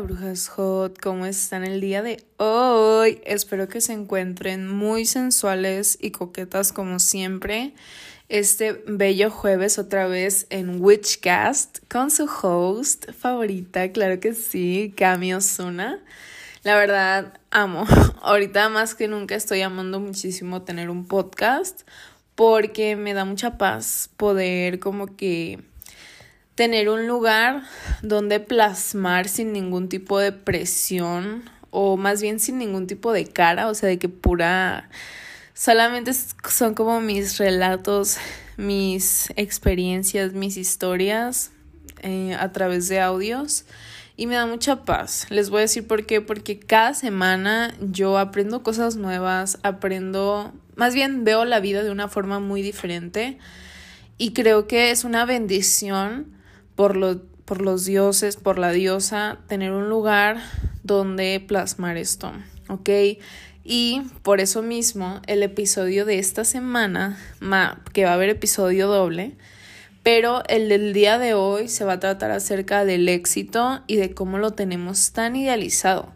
Brujas hot, ¿cómo están el día de hoy? Espero que se encuentren muy sensuales y coquetas como siempre. Este bello jueves otra vez en Witchcast con su host favorita, claro que sí, Cami Osuna. La verdad, amo. Ahorita más que nunca estoy amando muchísimo tener un podcast porque me da mucha paz poder como que tener un lugar donde plasmar sin ningún tipo de presión o más bien sin ningún tipo de cara, o sea, de que pura solamente son como mis relatos, mis experiencias, mis historias eh, a través de audios y me da mucha paz. Les voy a decir por qué, porque cada semana yo aprendo cosas nuevas, aprendo, más bien veo la vida de una forma muy diferente y creo que es una bendición por, por los dioses, por la diosa, tener un lugar donde plasmar esto, ¿ok? Y por eso mismo el episodio de esta semana, que va a haber episodio doble, pero el del día de hoy se va a tratar acerca del éxito y de cómo lo tenemos tan idealizado.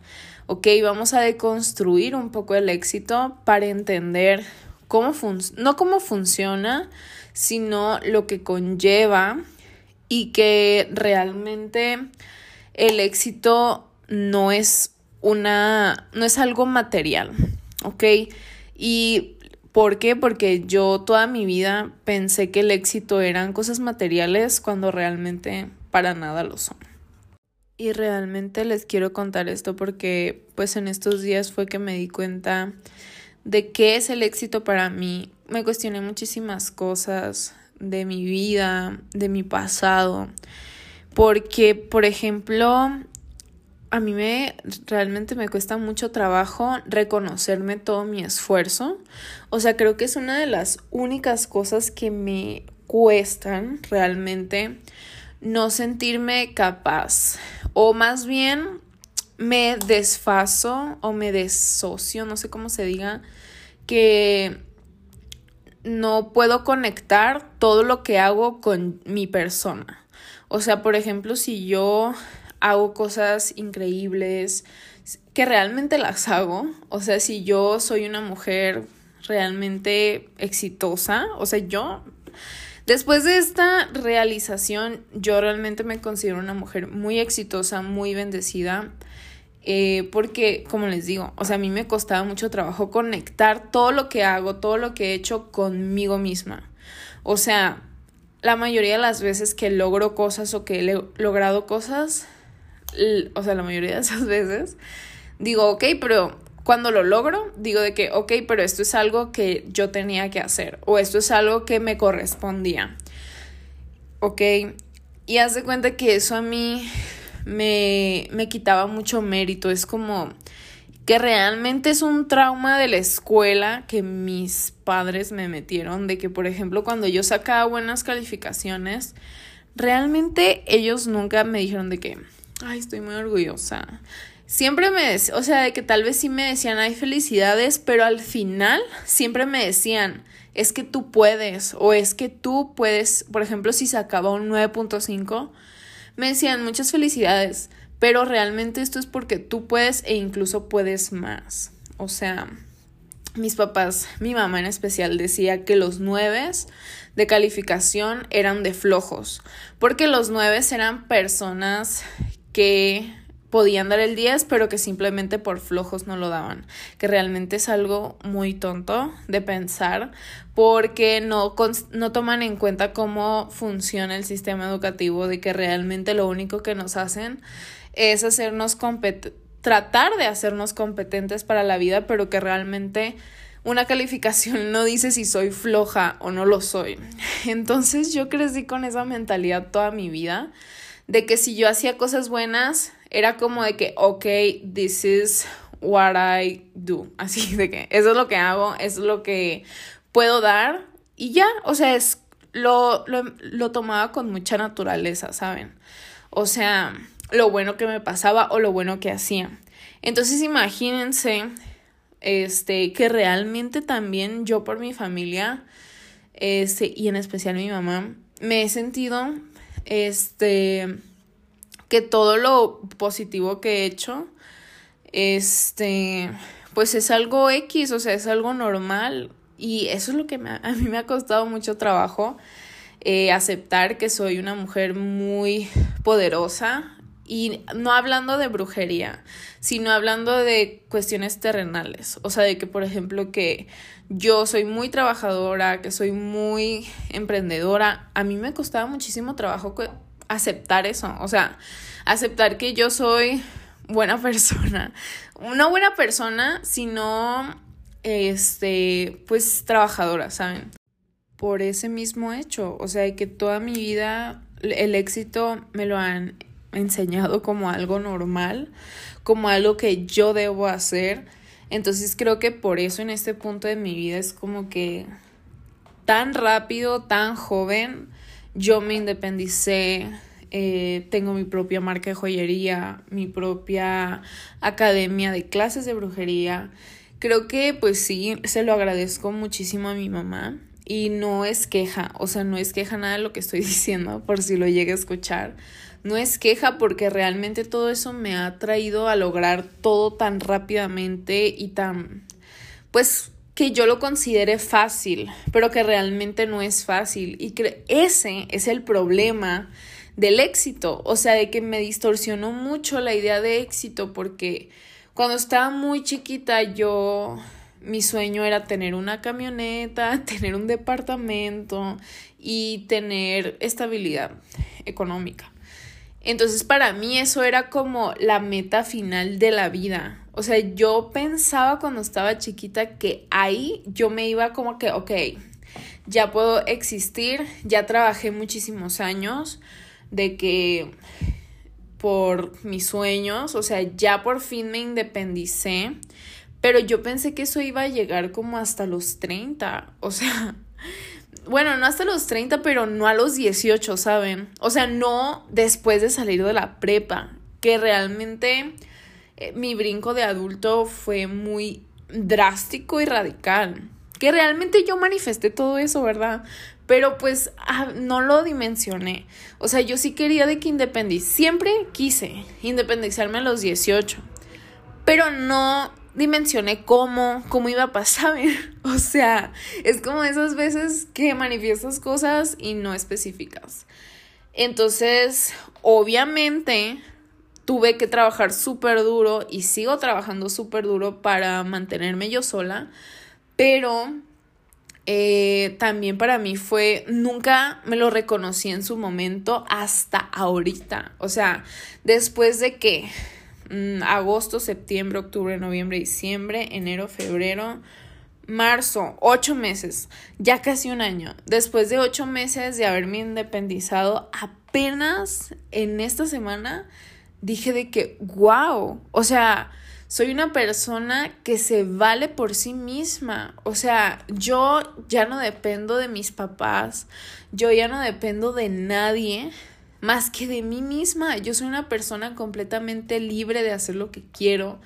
Ok, vamos a deconstruir un poco el éxito para entender cómo no cómo funciona, sino lo que conlleva y que realmente el éxito no es una, no es algo material, ¿ok? Y ¿por qué? Porque yo toda mi vida pensé que el éxito eran cosas materiales cuando realmente para nada lo son. Y realmente les quiero contar esto porque pues en estos días fue que me di cuenta de qué es el éxito para mí. Me cuestioné muchísimas cosas, de mi vida, de mi pasado. Porque, por ejemplo, a mí me realmente me cuesta mucho trabajo reconocerme todo mi esfuerzo. O sea, creo que es una de las únicas cosas que me cuestan realmente no sentirme capaz. O más bien me desfaso o me desocio, no sé cómo se diga, que no puedo conectar todo lo que hago con mi persona. O sea, por ejemplo, si yo hago cosas increíbles, que realmente las hago, o sea, si yo soy una mujer realmente exitosa, o sea, yo, después de esta realización, yo realmente me considero una mujer muy exitosa, muy bendecida eh, porque, como les digo, o sea, a mí me costaba mucho trabajo conectar todo lo que hago, todo lo que he hecho conmigo misma. O sea, la mayoría de las veces que logro cosas o que he logrado cosas, o sea, la mayoría de esas veces, digo, ok, pero cuando lo logro, digo de que, ok, pero esto es algo que yo tenía que hacer o esto es algo que me correspondía. Ok, y haz de cuenta que eso a mí me, me quitaba mucho mérito. Es como que realmente es un trauma de la escuela que mis padres me metieron, de que, por ejemplo, cuando yo sacaba buenas calificaciones, realmente ellos nunca me dijeron de que, ay, estoy muy orgullosa. Siempre me, o sea, de que tal vez sí me decían, ay, felicidades, pero al final siempre me decían, es que tú puedes, o es que tú puedes, por ejemplo, si sacaba un 9.5, me decían muchas felicidades, pero realmente esto es porque tú puedes e incluso puedes más. O sea, mis papás, mi mamá en especial decía que los nueves de calificación eran de flojos, porque los nueves eran personas que podían dar el 10, pero que simplemente por flojos no lo daban, que realmente es algo muy tonto de pensar porque no, no toman en cuenta cómo funciona el sistema educativo, de que realmente lo único que nos hacen es hacernos tratar de hacernos competentes para la vida, pero que realmente una calificación no dice si soy floja o no lo soy. Entonces yo crecí con esa mentalidad toda mi vida de que si yo hacía cosas buenas, era como de que, ok, this is what I do. Así de que eso es lo que hago, es lo que puedo dar y ya, o sea, es, lo, lo, lo tomaba con mucha naturaleza, ¿saben? O sea, lo bueno que me pasaba o lo bueno que hacía. Entonces imagínense este que realmente también yo por mi familia este y en especial mi mamá me he sentido este que todo lo positivo que he hecho, este, pues es algo X, o sea, es algo normal. Y eso es lo que a mí me ha costado mucho trabajo, eh, aceptar que soy una mujer muy poderosa. Y no hablando de brujería, sino hablando de cuestiones terrenales. O sea, de que, por ejemplo, que yo soy muy trabajadora, que soy muy emprendedora. A mí me costaba muchísimo trabajo aceptar eso. O sea, aceptar que yo soy buena persona. No buena persona, sino este, pues trabajadora, ¿saben? Por ese mismo hecho, o sea, que toda mi vida el éxito me lo han enseñado como algo normal, como algo que yo debo hacer. Entonces creo que por eso en este punto de mi vida es como que tan rápido, tan joven, yo me independicé, eh, tengo mi propia marca de joyería, mi propia academia de clases de brujería. Creo que pues sí, se lo agradezco muchísimo a mi mamá y no es queja, o sea, no es queja nada de lo que estoy diciendo, por si lo llegue a escuchar. No es queja porque realmente todo eso me ha traído a lograr todo tan rápidamente y tan, pues, que yo lo considere fácil, pero que realmente no es fácil. Y que ese es el problema del éxito, o sea, de que me distorsionó mucho la idea de éxito porque cuando estaba muy chiquita yo mi sueño era tener una camioneta, tener un departamento y tener estabilidad económica. Entonces para mí eso era como la meta final de la vida. O sea, yo pensaba cuando estaba chiquita que ahí yo me iba como que, ok, ya puedo existir, ya trabajé muchísimos años de que por mis sueños, o sea, ya por fin me independicé, pero yo pensé que eso iba a llegar como hasta los 30, o sea, bueno, no hasta los 30, pero no a los 18, ¿saben? O sea, no después de salir de la prepa, que realmente eh, mi brinco de adulto fue muy drástico y radical. Que realmente yo manifesté todo eso, ¿verdad? Pero pues ah, no lo dimensioné. O sea, yo sí quería de que independiz. Siempre quise independizarme a los 18. Pero no dimensioné cómo, cómo iba a pasar. o sea, es como esas veces que manifiestas cosas y no específicas. Entonces, obviamente, tuve que trabajar súper duro y sigo trabajando súper duro para mantenerme yo sola, pero eh, también para mí fue, nunca me lo reconocí en su momento hasta ahorita. O sea, después de que agosto, septiembre, octubre, noviembre, diciembre, enero, febrero, marzo, ocho meses, ya casi un año. Después de ocho meses de haberme independizado, apenas en esta semana dije de que, wow, o sea, soy una persona que se vale por sí misma. O sea, yo ya no dependo de mis papás, yo ya no dependo de nadie más que de mí misma. Yo soy una persona completamente libre de hacer lo que quiero.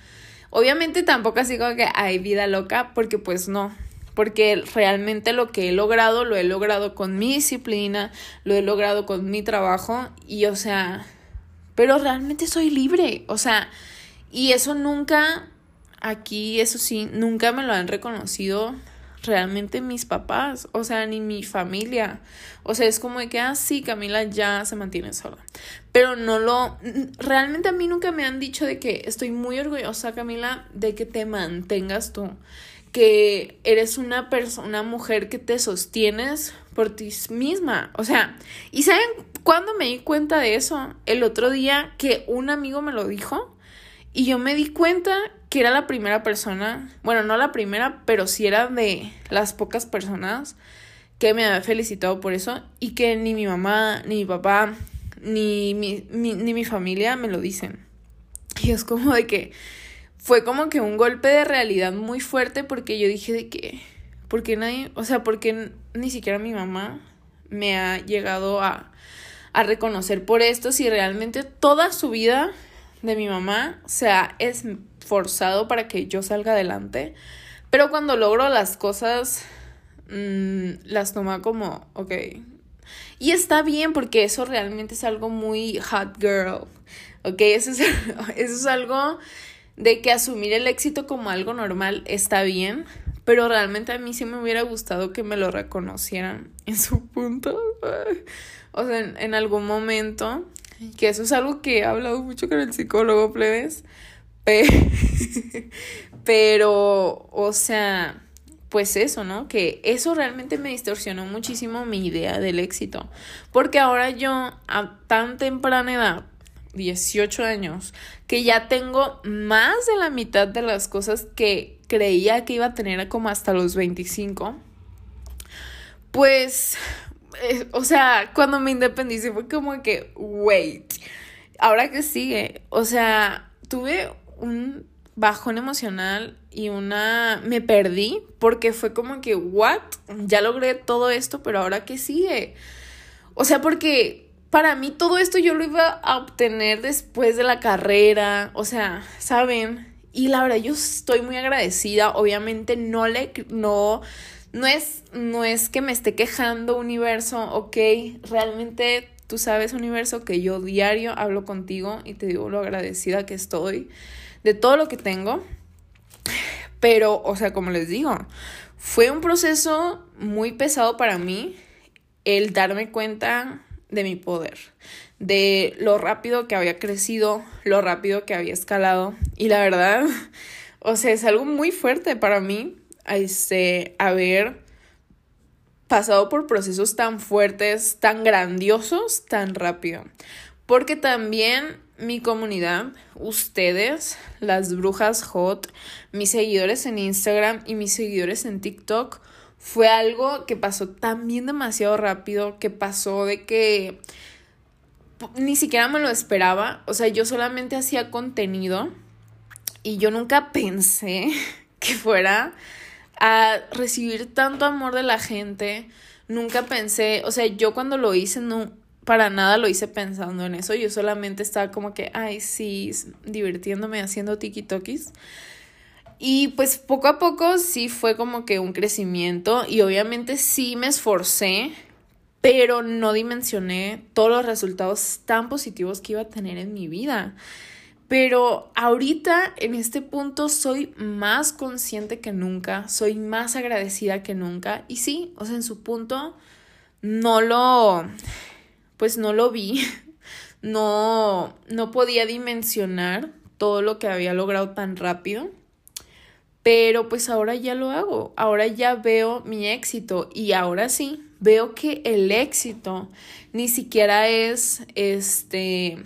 Obviamente tampoco así como que hay vida loca, porque pues no. Porque realmente lo que he logrado, lo he logrado con mi disciplina, lo he logrado con mi trabajo y o sea, pero realmente soy libre. O sea, y eso nunca, aquí, eso sí, nunca me lo han reconocido realmente mis papás, o sea, ni mi familia. O sea, es como de que, ah, sí, Camila ya se mantiene sola. Pero no lo, realmente a mí nunca me han dicho de que estoy muy orgullosa, Camila, de que te mantengas tú. Que eres una persona, una mujer que te sostienes por ti misma. O sea, ¿y saben cuándo me di cuenta de eso? El otro día que un amigo me lo dijo. Y yo me di cuenta que era la primera persona, bueno, no la primera, pero sí era de las pocas personas que me había felicitado por eso y que ni mi mamá, ni mi papá, ni mi, ni mi familia me lo dicen. Y es como de que fue como que un golpe de realidad muy fuerte porque yo dije de que, porque nadie, o sea, porque ni siquiera mi mamá me ha llegado a, a reconocer por esto si realmente toda su vida de mi mamá se ha esforzado para que yo salga adelante, pero cuando logro las cosas, mm, las toma como, ok, Y está bien porque eso realmente es algo muy hot girl. ¿Ok? Eso es, eso es algo de que asumir el éxito como algo normal está bien. Pero realmente a mí sí me hubiera gustado que me lo reconocieran en su punto. O sea, en, en algún momento. Que eso es algo que he hablado mucho con el psicólogo, plebes. Pero, o sea, pues eso, ¿no? Que eso realmente me distorsionó muchísimo mi idea del éxito. Porque ahora yo, a tan temprana edad, 18 años, que ya tengo más de la mitad de las cosas que creía que iba a tener como hasta los 25, pues, eh, o sea, cuando me independicé fue como que, wait, ahora que sigue, o sea, tuve un bajón emocional y una me perdí porque fue como que what ya logré todo esto pero ahora qué sigue o sea porque para mí todo esto yo lo iba a obtener después de la carrera o sea saben y la verdad yo estoy muy agradecida obviamente no le no no es no es que me esté quejando universo ok realmente tú sabes universo que yo diario hablo contigo y te digo lo agradecida que estoy de todo lo que tengo pero, o sea, como les digo, fue un proceso muy pesado para mí el darme cuenta de mi poder, de lo rápido que había crecido, lo rápido que había escalado. Y la verdad, o sea, es algo muy fuerte para mí este, haber pasado por procesos tan fuertes, tan grandiosos, tan rápido. Porque también mi comunidad, ustedes, las brujas hot, mis seguidores en Instagram y mis seguidores en TikTok, fue algo que pasó también demasiado rápido, que pasó de que ni siquiera me lo esperaba, o sea, yo solamente hacía contenido y yo nunca pensé que fuera a recibir tanto amor de la gente, nunca pensé, o sea, yo cuando lo hice no para nada lo hice pensando en eso. Yo solamente estaba como que, ay, sí, divirtiéndome haciendo tiki-tokis. Y pues poco a poco sí fue como que un crecimiento y obviamente sí me esforcé, pero no dimensioné todos los resultados tan positivos que iba a tener en mi vida. Pero ahorita en este punto soy más consciente que nunca, soy más agradecida que nunca. Y sí, o sea, en su punto no lo pues no lo vi, no, no podía dimensionar todo lo que había logrado tan rápido. Pero pues ahora ya lo hago, ahora ya veo mi éxito. Y ahora sí, veo que el éxito ni siquiera es este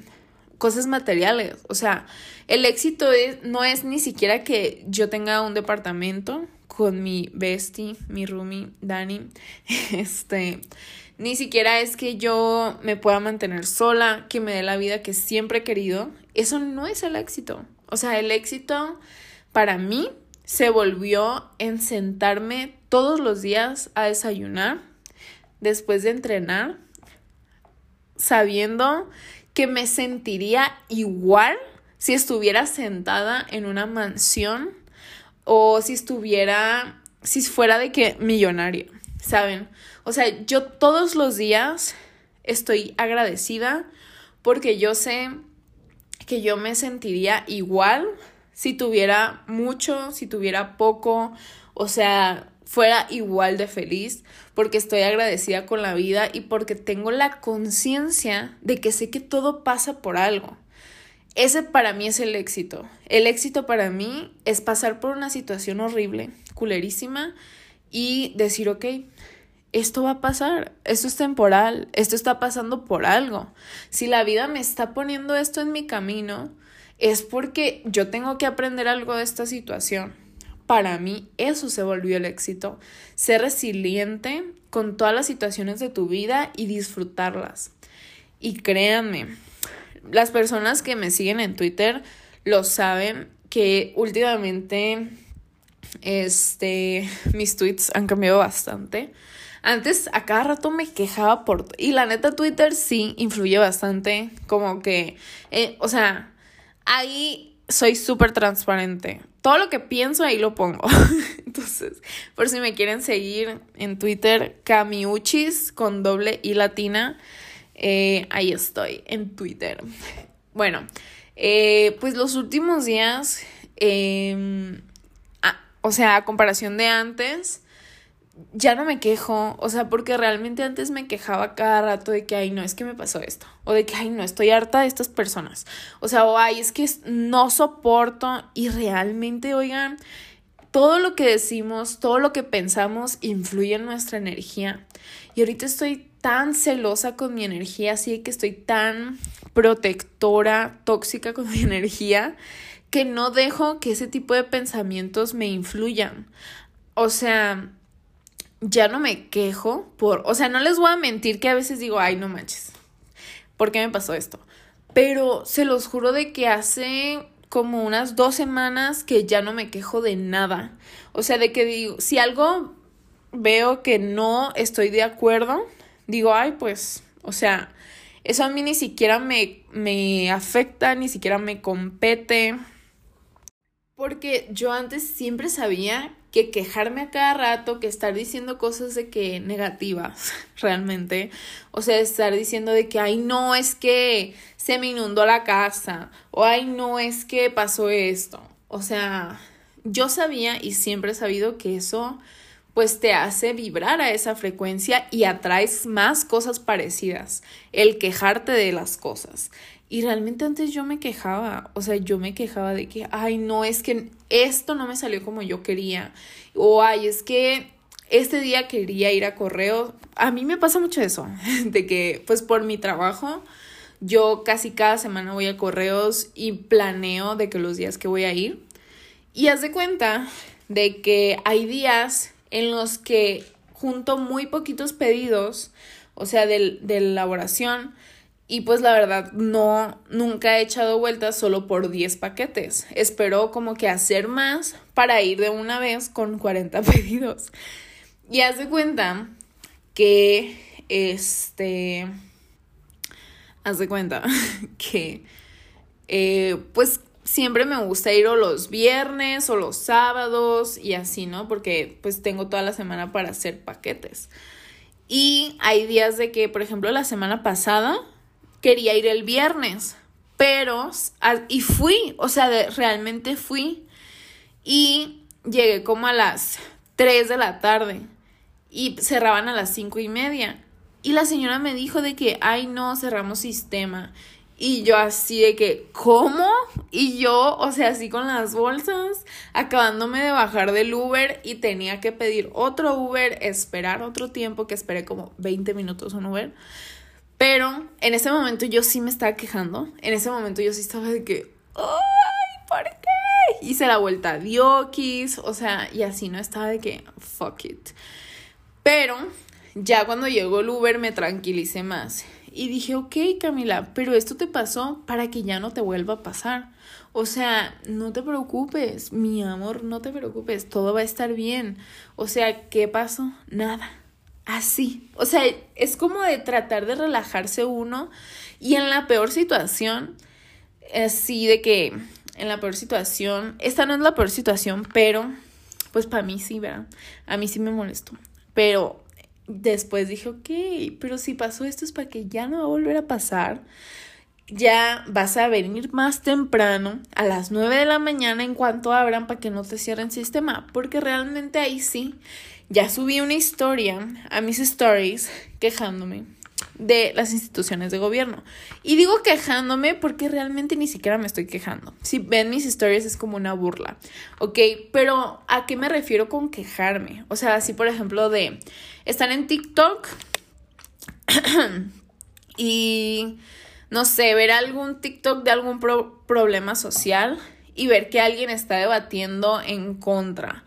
cosas materiales, o sea, el éxito es, no es ni siquiera que yo tenga un departamento con mi bestie, mi roomie, Dani, este, ni siquiera es que yo me pueda mantener sola, que me dé la vida que siempre he querido. Eso no es el éxito. O sea, el éxito para mí se volvió en sentarme todos los días a desayunar después de entrenar, sabiendo que me sentiría igual si estuviera sentada en una mansión o si estuviera, si fuera de que millonaria, ¿saben? O sea, yo todos los días estoy agradecida porque yo sé que yo me sentiría igual si tuviera mucho, si tuviera poco, o sea, fuera igual de feliz porque estoy agradecida con la vida y porque tengo la conciencia de que sé que todo pasa por algo. Ese para mí es el éxito. El éxito para mí es pasar por una situación horrible, culerísima y decir, ok, esto va a pasar, esto es temporal, esto está pasando por algo. Si la vida me está poniendo esto en mi camino, es porque yo tengo que aprender algo de esta situación. Para mí eso se volvió el éxito, ser resiliente con todas las situaciones de tu vida y disfrutarlas. Y créanme, las personas que me siguen en Twitter lo saben que últimamente este mis tweets han cambiado bastante antes a cada rato me quejaba por... Y la neta Twitter sí influye bastante, como que, eh, o sea, ahí soy súper transparente. Todo lo que pienso ahí lo pongo. Entonces, por si me quieren seguir en Twitter, Camiuchis con doble y latina. Eh, ahí estoy, en Twitter. Bueno, eh, pues los últimos días, em, o sea, a comparación de antes, ya no me quejo, o sea, porque realmente antes me quejaba cada rato de que, ay, no, es que me pasó esto, o de que, ay, no, estoy harta de estas personas, o sea, o ay, es que no soporto y realmente, oigan, todo lo que decimos, todo lo que pensamos influye en nuestra energía. Y ahorita estoy tan celosa con mi energía, así que estoy tan protectora, tóxica con mi energía, que no dejo que ese tipo de pensamientos me influyan. O sea, ya no me quejo por, o sea, no les voy a mentir que a veces digo, ay, no manches, ¿por qué me pasó esto? Pero se los juro de que hace como unas dos semanas que ya no me quejo de nada. O sea, de que digo, si algo veo que no estoy de acuerdo, digo, ay, pues, o sea, eso a mí ni siquiera me, me afecta, ni siquiera me compete. Porque yo antes siempre sabía que quejarme a cada rato, que estar diciendo cosas de que negativas, realmente. O sea, estar diciendo de que, ay, no, es que se me inundó la casa, o ay, no, es que pasó esto. O sea, yo sabía y siempre he sabido que eso pues te hace vibrar a esa frecuencia y atraes más cosas parecidas, el quejarte de las cosas. Y realmente antes yo me quejaba, o sea, yo me quejaba de que, ay, no, es que esto no me salió como yo quería, o ay, es que este día quería ir a correo. A mí me pasa mucho eso, de que pues por mi trabajo yo casi cada semana voy a correos y planeo de que los días que voy a ir. Y haz de cuenta de que hay días en los que junto muy poquitos pedidos, o sea, de, de elaboración, y pues la verdad no, nunca he echado vueltas solo por 10 paquetes. Espero como que hacer más para ir de una vez con 40 pedidos. Y haz de cuenta que este... Haz de cuenta que eh, pues siempre me gusta ir o los viernes o los sábados y así, ¿no? Porque pues tengo toda la semana para hacer paquetes. Y hay días de que, por ejemplo, la semana pasada quería ir el viernes, pero, y fui, o sea, realmente fui y llegué como a las 3 de la tarde y cerraban a las cinco y media. Y la señora me dijo de que, ay no, cerramos sistema. Y yo así de que, ¿cómo? Y yo, o sea, así con las bolsas, acabándome de bajar del Uber y tenía que pedir otro Uber, esperar otro tiempo, que esperé como 20 minutos un Uber. Pero en ese momento yo sí me estaba quejando. En ese momento yo sí estaba de que, ¡ay! ¿Por qué? Hice la vuelta a Diokis, o sea, y así no estaba de que, fuck it. Pero ya cuando llegó el Uber me tranquilicé más. Y dije, ok, Camila, pero esto te pasó para que ya no te vuelva a pasar. O sea, no te preocupes, mi amor, no te preocupes, todo va a estar bien. O sea, ¿qué pasó? Nada así. O sea, es como de tratar de relajarse uno y en la peor situación, así de que en la peor situación, esta no es la peor situación, pero pues para mí sí, ¿verdad? A mí sí me molestó. Pero después dije, ok, pero si pasó esto es para que ya no va a volver a pasar. Ya vas a venir más temprano, a las 9 de la mañana en cuanto abran para que no te cierren sistema, porque realmente ahí sí ya subí una historia a mis stories quejándome de las instituciones de gobierno. Y digo quejándome porque realmente ni siquiera me estoy quejando. Si ven mis stories es como una burla, ¿ok? Pero ¿a qué me refiero con quejarme? O sea, así por ejemplo de estar en TikTok y, no sé, ver algún TikTok de algún problema social y ver que alguien está debatiendo en contra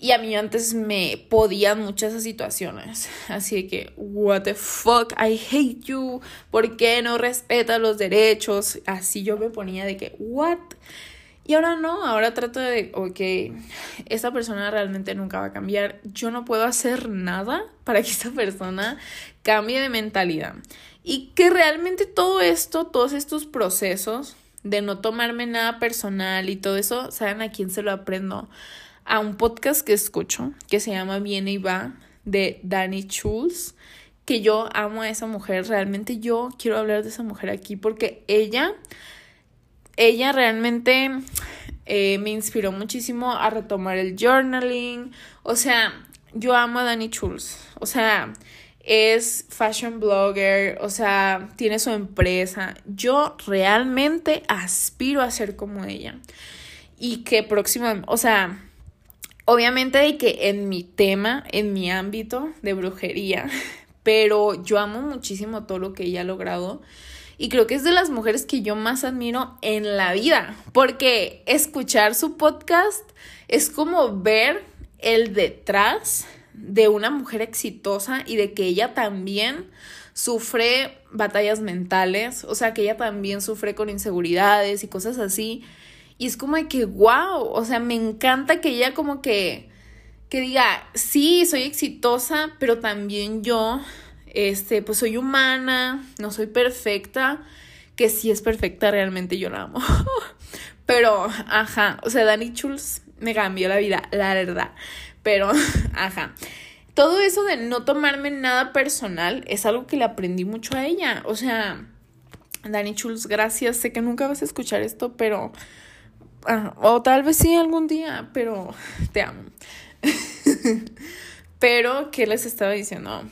y a mí antes me podían muchas esas situaciones. Así que, what the fuck, I hate you. ¿Por qué no respetas los derechos? Así yo me ponía de que, what? Y ahora no, ahora trato de, ok, esta persona realmente nunca va a cambiar. Yo no puedo hacer nada para que esta persona cambie de mentalidad. Y que realmente todo esto, todos estos procesos, de no tomarme nada personal y todo eso, ¿saben a quién se lo aprendo? A un podcast que escucho que se llama Viene y va de Danny Schulz, que yo amo a esa mujer, realmente yo quiero hablar de esa mujer aquí porque ella, ella realmente eh, me inspiró muchísimo a retomar el journaling, o sea, yo amo a Danny Schulz, o sea, es fashion blogger, o sea, tiene su empresa. Yo realmente aspiro a ser como ella. Y que próximamente, o sea, obviamente de que en mi tema, en mi ámbito de brujería, pero yo amo muchísimo todo lo que ella ha logrado. Y creo que es de las mujeres que yo más admiro en la vida, porque escuchar su podcast es como ver el detrás de una mujer exitosa y de que ella también sufre batallas mentales, o sea, que ella también sufre con inseguridades y cosas así. Y es como de que, wow, o sea, me encanta que ella como que, que diga, sí, soy exitosa, pero también yo, este, pues soy humana, no soy perfecta, que sí es perfecta, realmente yo la amo. pero, ajá, o sea, Dani Chulz me cambió la vida, la verdad. Pero, ajá. Todo eso de no tomarme nada personal es algo que le aprendí mucho a ella. O sea, Dani Chuls, gracias. Sé que nunca vas a escuchar esto, pero. Ah, o tal vez sí algún día, pero te amo. pero, ¿qué les estaba diciendo?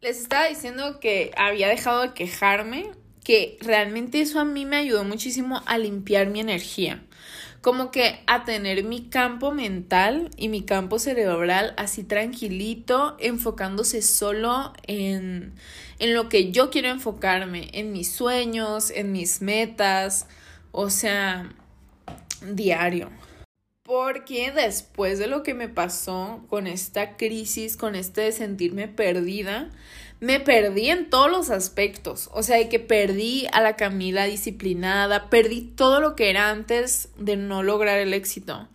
Les estaba diciendo que había dejado de quejarme, que realmente eso a mí me ayudó muchísimo a limpiar mi energía como que a tener mi campo mental y mi campo cerebral así tranquilito, enfocándose solo en, en lo que yo quiero enfocarme, en mis sueños, en mis metas, o sea, diario. Porque después de lo que me pasó con esta crisis, con este de sentirme perdida, me perdí en todos los aspectos. O sea, que perdí a la Camila disciplinada, perdí todo lo que era antes de no lograr el éxito.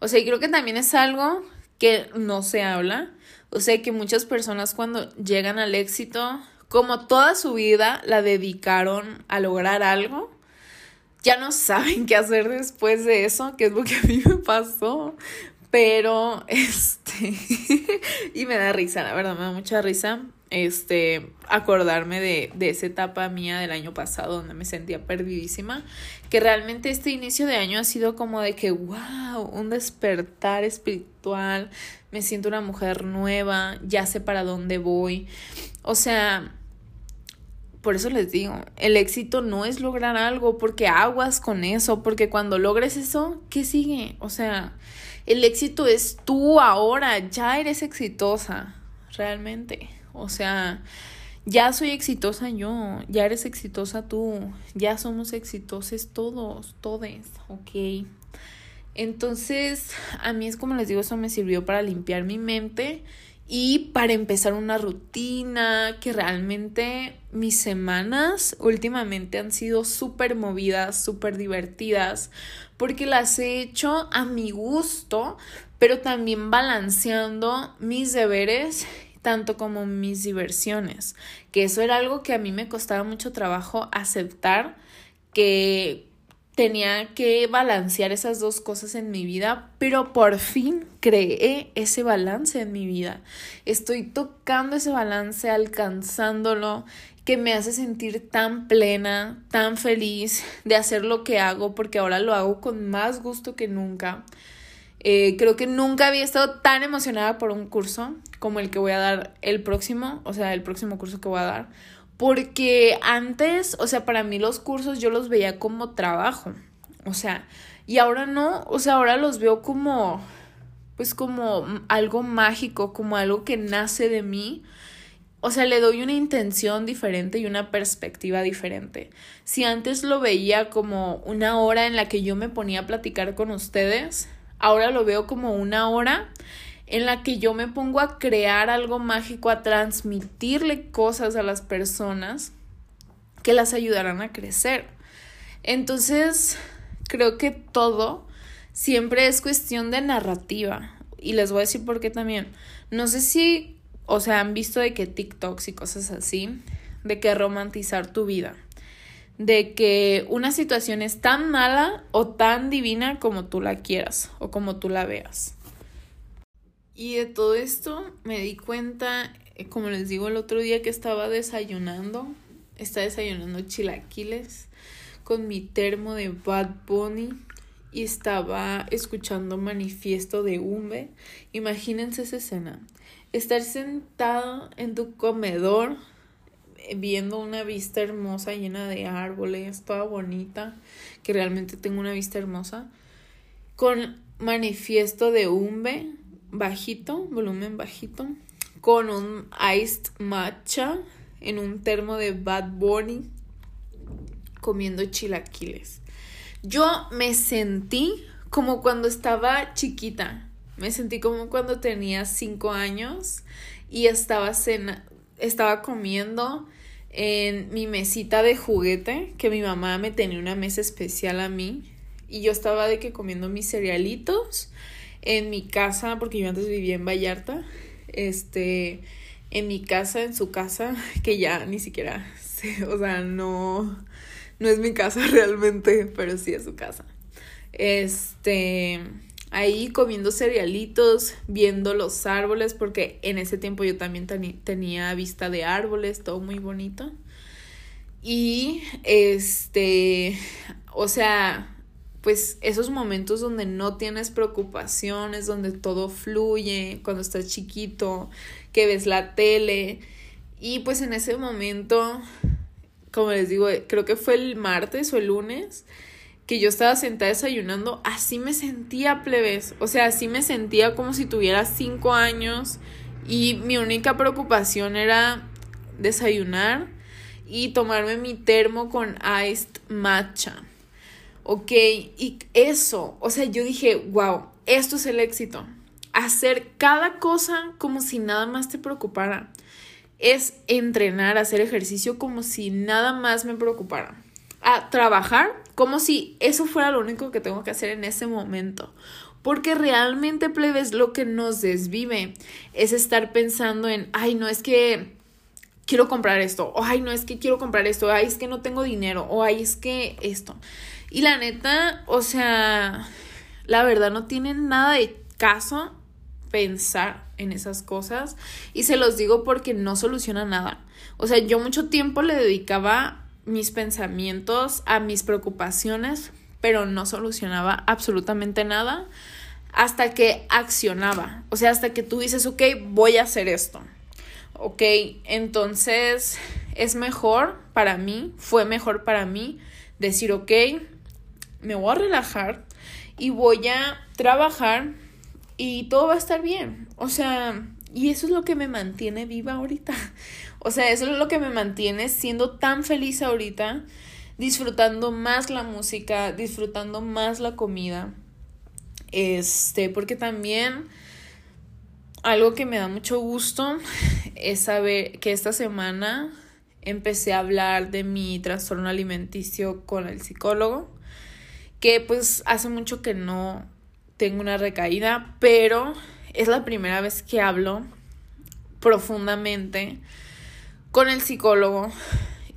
O sea, y creo que también es algo que no se habla. O sea, que muchas personas cuando llegan al éxito, como toda su vida la dedicaron a lograr algo, ya no saben qué hacer después de eso, que es lo que a mí me pasó. Pero, este, y me da risa, la verdad, me da mucha risa este, acordarme de, de, esa etapa mía del año pasado donde me sentía perdidísima, que realmente este inicio de año ha sido como de que, wow, un despertar espiritual, me siento una mujer nueva, ya sé para dónde voy. O sea, por eso les digo, el éxito no es lograr algo, porque aguas con eso, porque cuando logres eso, ¿qué sigue? O sea, el éxito es tú ahora, ya eres exitosa, realmente. O sea, ya soy exitosa yo, ya eres exitosa tú, ya somos exitosos todos, todes, ok. Entonces, a mí es como les digo, eso me sirvió para limpiar mi mente y para empezar una rutina que realmente mis semanas últimamente han sido súper movidas, súper divertidas, porque las he hecho a mi gusto, pero también balanceando mis deberes tanto como mis diversiones, que eso era algo que a mí me costaba mucho trabajo aceptar, que tenía que balancear esas dos cosas en mi vida, pero por fin creé ese balance en mi vida. Estoy tocando ese balance, alcanzándolo, que me hace sentir tan plena, tan feliz de hacer lo que hago, porque ahora lo hago con más gusto que nunca. Eh, creo que nunca había estado tan emocionada por un curso como el que voy a dar el próximo, o sea, el próximo curso que voy a dar. Porque antes, o sea, para mí los cursos yo los veía como trabajo. O sea, y ahora no, o sea, ahora los veo como, pues como algo mágico, como algo que nace de mí. O sea, le doy una intención diferente y una perspectiva diferente. Si antes lo veía como una hora en la que yo me ponía a platicar con ustedes, ahora lo veo como una hora en la que yo me pongo a crear algo mágico, a transmitirle cosas a las personas que las ayudarán a crecer. Entonces, creo que todo siempre es cuestión de narrativa. Y les voy a decir por qué también. No sé si, o sea, han visto de que TikToks y cosas así, de que romantizar tu vida de que una situación es tan mala o tan divina como tú la quieras o como tú la veas. Y de todo esto me di cuenta, eh, como les digo el otro día que estaba desayunando, estaba desayunando chilaquiles con mi termo de Bad Bunny y estaba escuchando manifiesto de Umbe. Imagínense esa escena. Estar sentado en tu comedor viendo una vista hermosa llena de árboles, toda bonita, que realmente tengo una vista hermosa, con manifiesto de Umbe, bajito, volumen bajito, con un iced matcha en un termo de Bad Bunny, comiendo chilaquiles. Yo me sentí como cuando estaba chiquita, me sentí como cuando tenía cinco años y estaba cena, estaba comiendo en mi mesita de juguete, que mi mamá me tenía una mesa especial a mí, y yo estaba de que comiendo mis cerealitos en mi casa, porque yo antes vivía en Vallarta, este, en mi casa, en su casa, que ya ni siquiera sé, o sea, no, no es mi casa realmente, pero sí es su casa. Este, ahí comiendo cerealitos, viendo los árboles, porque en ese tiempo yo también tenía vista de árboles, todo muy bonito. Y este, o sea, pues esos momentos donde no tienes preocupaciones, donde todo fluye, cuando estás chiquito, que ves la tele. Y pues en ese momento, como les digo, creo que fue el martes o el lunes, que yo estaba sentada desayunando, así me sentía plebes, o sea, así me sentía como si tuviera cinco años y mi única preocupación era desayunar y tomarme mi termo con iced matcha. Ok, y eso, o sea, yo dije, wow, esto es el éxito. Hacer cada cosa como si nada más te preocupara. Es entrenar, hacer ejercicio como si nada más me preocupara a trabajar como si eso fuera lo único que tengo que hacer en ese momento. Porque realmente, plebes, lo que nos desvive es estar pensando en, ay, no es que quiero comprar esto, o ay, no es que quiero comprar esto, ay, es que no tengo dinero, o ay, es que esto. Y la neta, o sea, la verdad no tiene nada de caso pensar en esas cosas y se los digo porque no soluciona nada. O sea, yo mucho tiempo le dedicaba mis pensamientos, a mis preocupaciones, pero no solucionaba absolutamente nada hasta que accionaba. O sea, hasta que tú dices, ok, voy a hacer esto. Ok, entonces es mejor para mí, fue mejor para mí decir, ok, me voy a relajar y voy a trabajar y todo va a estar bien. O sea, y eso es lo que me mantiene viva ahorita. O sea, eso es lo que me mantiene siendo tan feliz ahorita, disfrutando más la música, disfrutando más la comida. Este, porque también algo que me da mucho gusto es saber que esta semana empecé a hablar de mi trastorno alimenticio con el psicólogo, que pues hace mucho que no tengo una recaída, pero es la primera vez que hablo profundamente con el psicólogo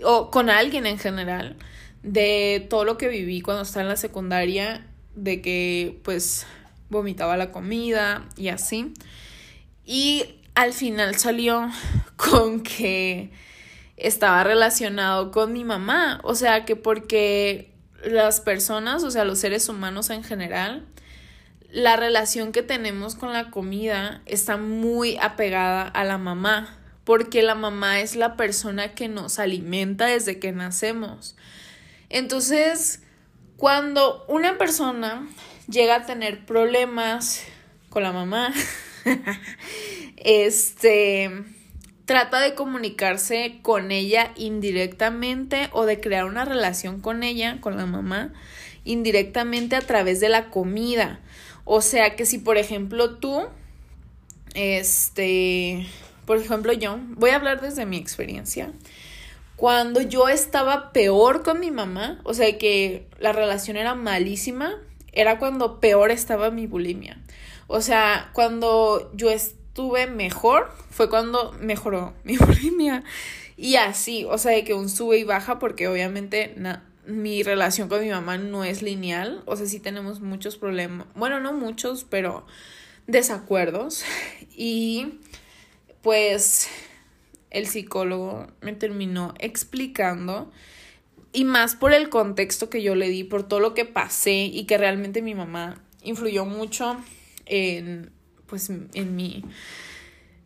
o con alguien en general de todo lo que viví cuando estaba en la secundaria, de que pues vomitaba la comida y así. Y al final salió con que estaba relacionado con mi mamá, o sea que porque las personas, o sea los seres humanos en general, la relación que tenemos con la comida está muy apegada a la mamá porque la mamá es la persona que nos alimenta desde que nacemos. Entonces, cuando una persona llega a tener problemas con la mamá, este trata de comunicarse con ella indirectamente o de crear una relación con ella, con la mamá, indirectamente a través de la comida. O sea que si por ejemplo tú, este, por ejemplo, yo voy a hablar desde mi experiencia. Cuando yo estaba peor con mi mamá, o sea que la relación era malísima, era cuando peor estaba mi bulimia. O sea, cuando yo estuve mejor, fue cuando mejoró mi bulimia. Y así, o sea, de que un sube y baja porque obviamente mi relación con mi mamá no es lineal, o sea, sí tenemos muchos problemas, bueno, no muchos, pero desacuerdos. Y pues el psicólogo me terminó explicando y más por el contexto que yo le di, por todo lo que pasé y que realmente mi mamá influyó mucho en pues en mi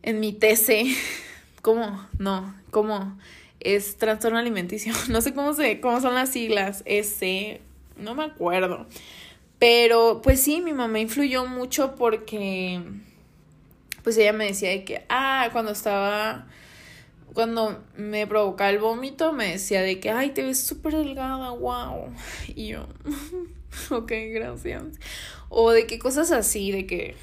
en mi TC, ¿cómo? No, ¿cómo? Es trastorno alimenticio. No sé cómo se cómo son las siglas, S, no me acuerdo. Pero pues sí, mi mamá influyó mucho porque pues ella me decía de que ah, cuando estaba cuando me provocaba el vómito, me decía de que, ay, te ves súper delgada, wow. Y yo, ok, gracias. O de que cosas así, de que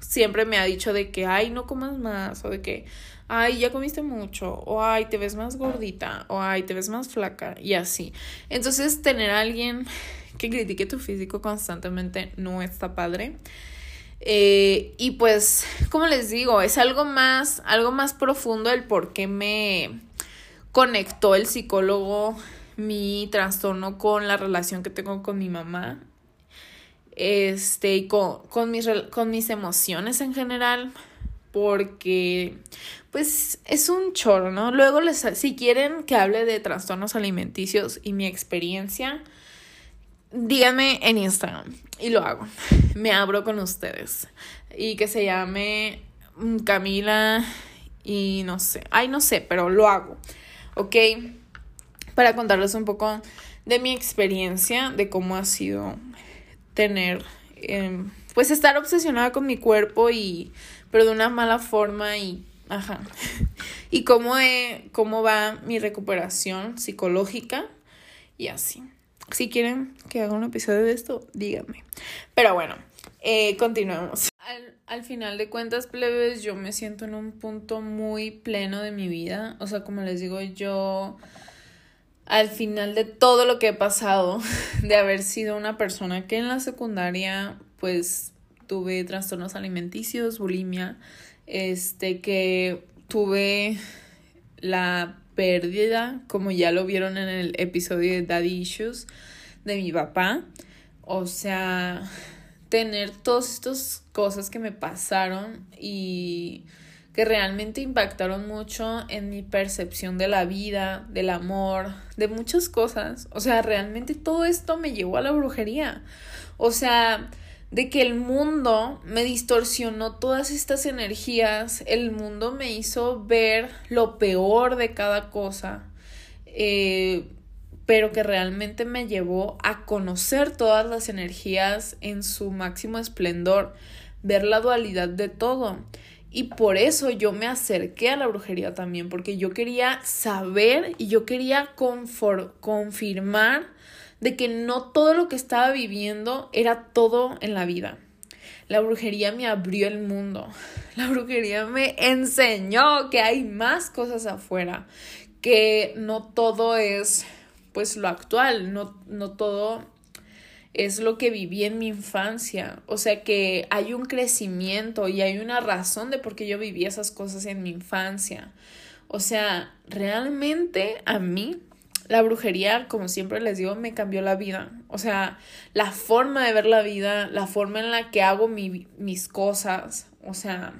siempre me ha dicho de que, ay, no comas más, o de que, ay, ya comiste mucho, o ay, te ves más gordita, o ay, te ves más flaca, y así. Entonces, tener a alguien que critique tu físico constantemente no está padre. Eh, y pues, como les digo, es algo más, algo más profundo el por qué me conectó el psicólogo mi trastorno con la relación que tengo con mi mamá. Este, y con, con, mis, con mis emociones en general. Porque, pues, es un chorro, ¿no? Luego, les, si quieren que hable de trastornos alimenticios y mi experiencia, díganme en Instagram y lo hago. Me abro con ustedes. Y que se llame mm, Camila y no sé. Ay, no sé, pero lo hago. ¿Ok? Para contarles un poco de mi experiencia, de cómo ha sido tener, em, pues estar obsesionada con mi cuerpo y, pero de una mala forma y, ajá. Y cómo, cómo va mi recuperación psicológica y así. Si quieren que haga un episodio de esto, díganme. Pero bueno, eh, continuemos. Al, al, final de cuentas, plebes, yo me siento en un punto muy pleno de mi vida. O sea, como les digo, yo al final de todo lo que he pasado, de haber sido una persona que en la secundaria, pues tuve trastornos alimenticios, bulimia, este, que tuve la pérdida, como ya lo vieron en el episodio de Daddy Issues de mi papá. O sea, tener todas estas cosas que me pasaron y que realmente impactaron mucho en mi percepción de la vida, del amor, de muchas cosas. O sea, realmente todo esto me llevó a la brujería. O sea, de que el mundo me distorsionó todas estas energías, el mundo me hizo ver lo peor de cada cosa, eh, pero que realmente me llevó a conocer todas las energías en su máximo esplendor, ver la dualidad de todo. Y por eso yo me acerqué a la brujería también, porque yo quería saber y yo quería confirmar de que no todo lo que estaba viviendo era todo en la vida. La brujería me abrió el mundo. La brujería me enseñó que hay más cosas afuera, que no todo es pues lo actual, no, no todo es lo que viví en mi infancia. O sea que hay un crecimiento y hay una razón de por qué yo viví esas cosas en mi infancia. O sea, realmente a mí la brujería, como siempre les digo, me cambió la vida. O sea, la forma de ver la vida, la forma en la que hago mis cosas, o sea,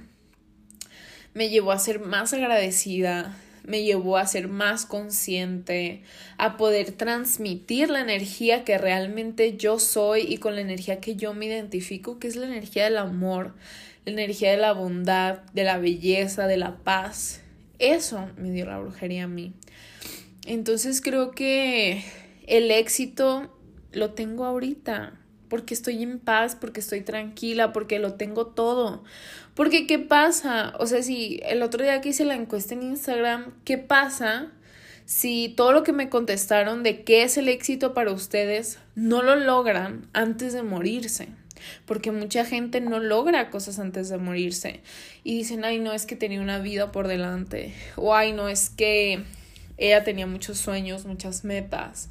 me llevó a ser más agradecida, me llevó a ser más consciente, a poder transmitir la energía que realmente yo soy y con la energía que yo me identifico, que es la energía del amor, la energía de la bondad, de la belleza, de la paz. Eso me dio la brujería a mí. Entonces creo que el éxito lo tengo ahorita, porque estoy en paz, porque estoy tranquila, porque lo tengo todo. Porque ¿qué pasa? O sea, si el otro día que hice la encuesta en Instagram, ¿qué pasa si todo lo que me contestaron de qué es el éxito para ustedes no lo logran antes de morirse? Porque mucha gente no logra cosas antes de morirse y dicen, ay, no es que tenía una vida por delante, o ay, no es que ella tenía muchos sueños, muchas metas.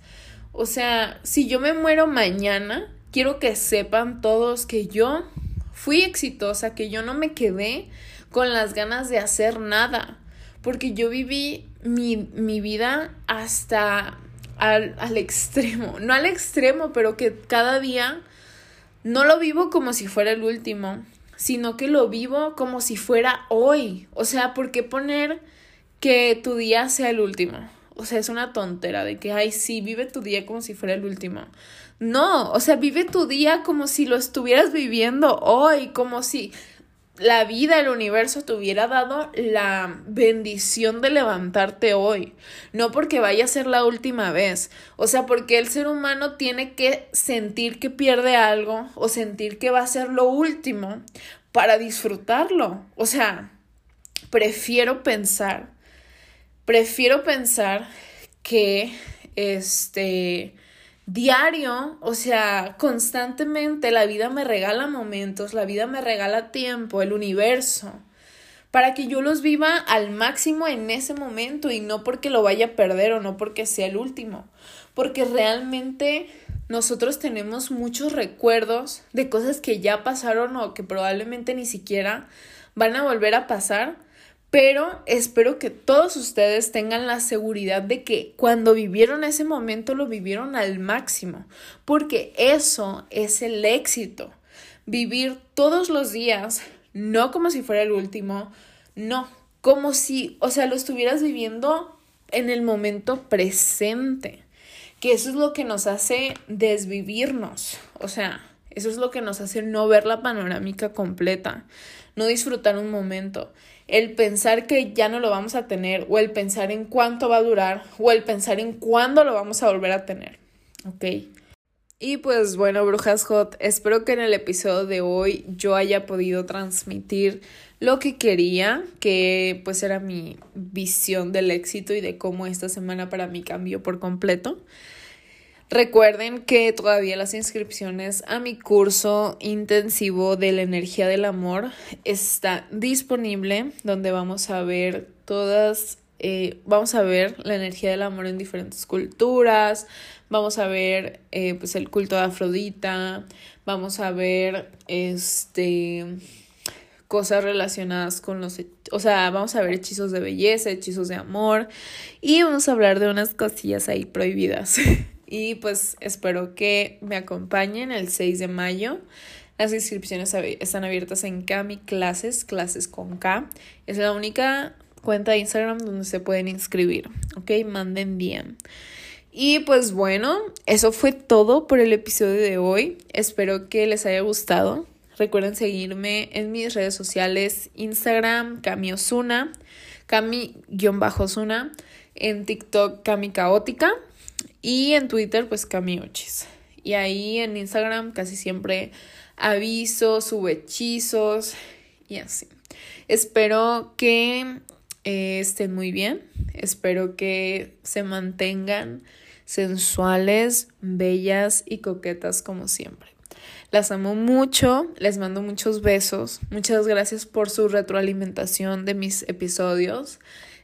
O sea, si yo me muero mañana, quiero que sepan todos que yo fui exitosa, que yo no me quedé con las ganas de hacer nada. porque yo viví mi, vida hasta al, al extremo, no al extremo, pero que cada día no lo vivo como si fuera el último, sino que lo vivo como si fuera hoy. O sea, ¿por qué poner que tu día sea el último? O sea, es una tontera de que, ay, sí, vive tu día como si fuera el último. No, o sea, vive tu día como si lo estuvieras viviendo hoy, como si la vida, el universo te hubiera dado la bendición de levantarte hoy, no porque vaya a ser la última vez, o sea, porque el ser humano tiene que sentir que pierde algo o sentir que va a ser lo último para disfrutarlo, o sea, prefiero pensar, prefiero pensar que este diario, o sea, constantemente la vida me regala momentos, la vida me regala tiempo, el universo, para que yo los viva al máximo en ese momento y no porque lo vaya a perder o no porque sea el último, porque realmente nosotros tenemos muchos recuerdos de cosas que ya pasaron o que probablemente ni siquiera van a volver a pasar pero espero que todos ustedes tengan la seguridad de que cuando vivieron ese momento lo vivieron al máximo, porque eso es el éxito. Vivir todos los días, no como si fuera el último, no, como si, o sea, lo estuvieras viviendo en el momento presente, que eso es lo que nos hace desvivirnos, o sea, eso es lo que nos hace no ver la panorámica completa, no disfrutar un momento el pensar que ya no lo vamos a tener o el pensar en cuánto va a durar o el pensar en cuándo lo vamos a volver a tener. ¿Ok? Y pues bueno, brujas hot, espero que en el episodio de hoy yo haya podido transmitir lo que quería, que pues era mi visión del éxito y de cómo esta semana para mí cambió por completo. Recuerden que todavía las inscripciones a mi curso intensivo de la energía del amor está disponible, donde vamos a ver todas, eh, vamos a ver la energía del amor en diferentes culturas, vamos a ver eh, pues el culto de Afrodita, vamos a ver este cosas relacionadas con los, o sea, vamos a ver hechizos de belleza, hechizos de amor y vamos a hablar de unas cosillas ahí prohibidas. y pues espero que me acompañen el 6 de mayo. Las inscripciones están abiertas en Kami Clases, clases con K. Es la única cuenta de Instagram donde se pueden inscribir, ¿ok? Manden bien. Y pues bueno, eso fue todo por el episodio de hoy. Espero que les haya gustado. Recuerden seguirme en mis redes sociales, Instagram, Cami Osuna, Cami-Osuna, en TikTok, Cami Caótica. Y en Twitter, pues Camiochis. Y ahí en Instagram casi siempre aviso, subo hechizos y así. Espero que eh, estén muy bien. Espero que se mantengan sensuales, bellas y coquetas como siempre. Las amo mucho, les mando muchos besos. Muchas gracias por su retroalimentación de mis episodios.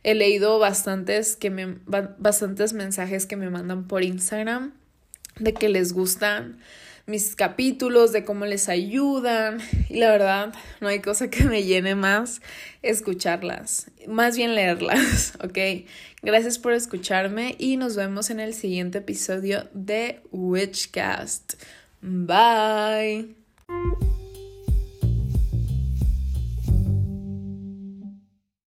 He leído bastantes, que me, bastantes mensajes que me mandan por Instagram de que les gustan mis capítulos, de cómo les ayudan. Y la verdad, no hay cosa que me llene más escucharlas, más bien leerlas, ¿ok? Gracias por escucharme y nos vemos en el siguiente episodio de Witchcast. Bye.